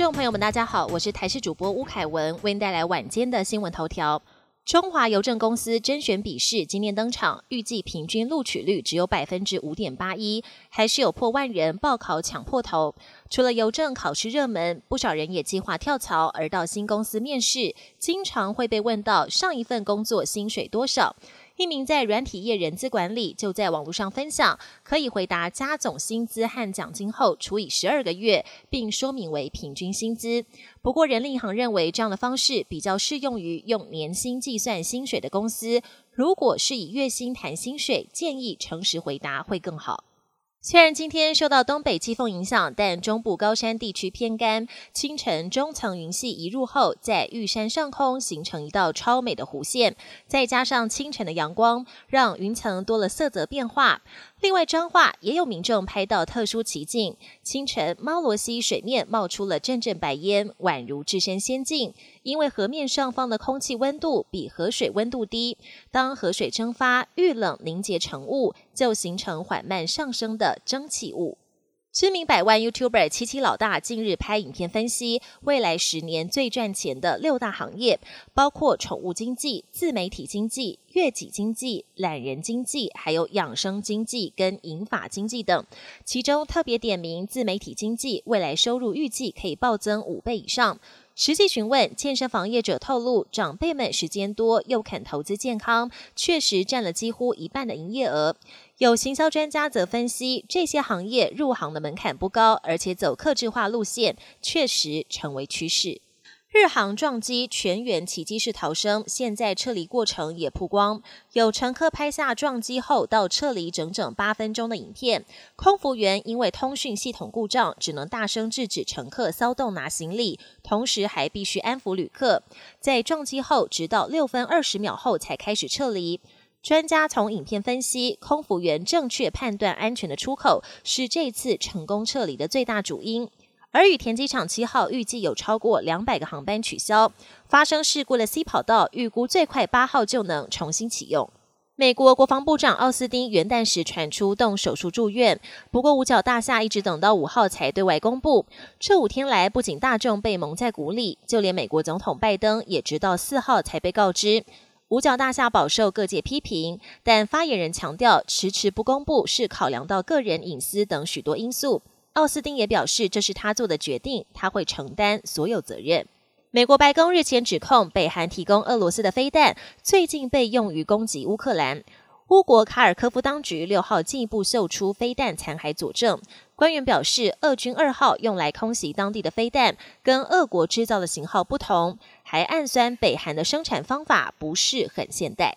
众朋友们，大家好，我是台视主播吴凯文，为您带来晚间的新闻头条。中华邮政公司甄选笔试今年登场，预计平均录取率只有百分之五点八一，还是有破万人报考抢破头。除了邮政考试热门，不少人也计划跳槽而到新公司面试，经常会被问到上一份工作薪水多少。一名在软体业人资管理就在网络上分享，可以回答加总薪资和奖金后除以十二个月，并说明为平均薪资。不过，人力银行认为这样的方式比较适用于用年薪计算薪水的公司。如果是以月薪谈薪水，建议诚实回答会更好。虽然今天受到东北季风影响，但中部高山地区偏干。清晨中层云系移入后，在玉山上空形成一道超美的弧线，再加上清晨的阳光，让云层多了色泽变化。另外，彰化也有民众拍到特殊奇景：清晨猫罗溪水面冒出了阵阵白烟，宛如置身仙境。因为河面上方的空气温度比河水温度低，当河水蒸发遇冷凝结成雾，就形成缓慢上升的蒸汽雾。知名百万 YouTuber 七七老大近日拍影片分析未来十年最赚钱的六大行业，包括宠物经济、自媒体经济、月己经济、懒人经济，还有养生经济跟银发经济等。其中特别点名自媒体经济，未来收入预计可以暴增五倍以上。实际询问健身房业者透露，长辈们时间多又肯投资健康，确实占了几乎一半的营业额。有行销专家则分析，这些行业入行的门槛不高，而且走客制化路线，确实成为趋势。日航撞击全员起机式逃生，现在撤离过程也曝光，有乘客拍下撞击后到撤离整整八分钟的影片。空服员因为通讯系统故障，只能大声制止乘客骚动拿行李，同时还必须安抚旅客。在撞击后，直到六分二十秒后才开始撤离。专家从影片分析，空服员正确判断安全的出口，是这次成功撤离的最大主因。而羽田机场七号预计有超过两百个航班取消，发生事故的 C 跑道预估最快八号就能重新启用。美国国防部长奥斯汀元旦时传出动手术住院，不过五角大厦一直等到五号才对外公布。这五天来，不仅大众被蒙在鼓里，就连美国总统拜登也直到四号才被告知。五角大厦饱受各界批评，但发言人强调，迟迟不公布是考量到个人隐私等许多因素。奥斯汀也表示，这是他做的决定，他会承担所有责任。美国白宫日前指控，北韩提供俄罗斯的飞弹，最近被用于攻击乌克兰。乌国卡尔科夫当局六号进一步秀出飞弹残骸佐证。官员表示，俄军二号用来空袭当地的飞弹，跟俄国制造的型号不同，还暗酸北韩的生产方法不是很现代。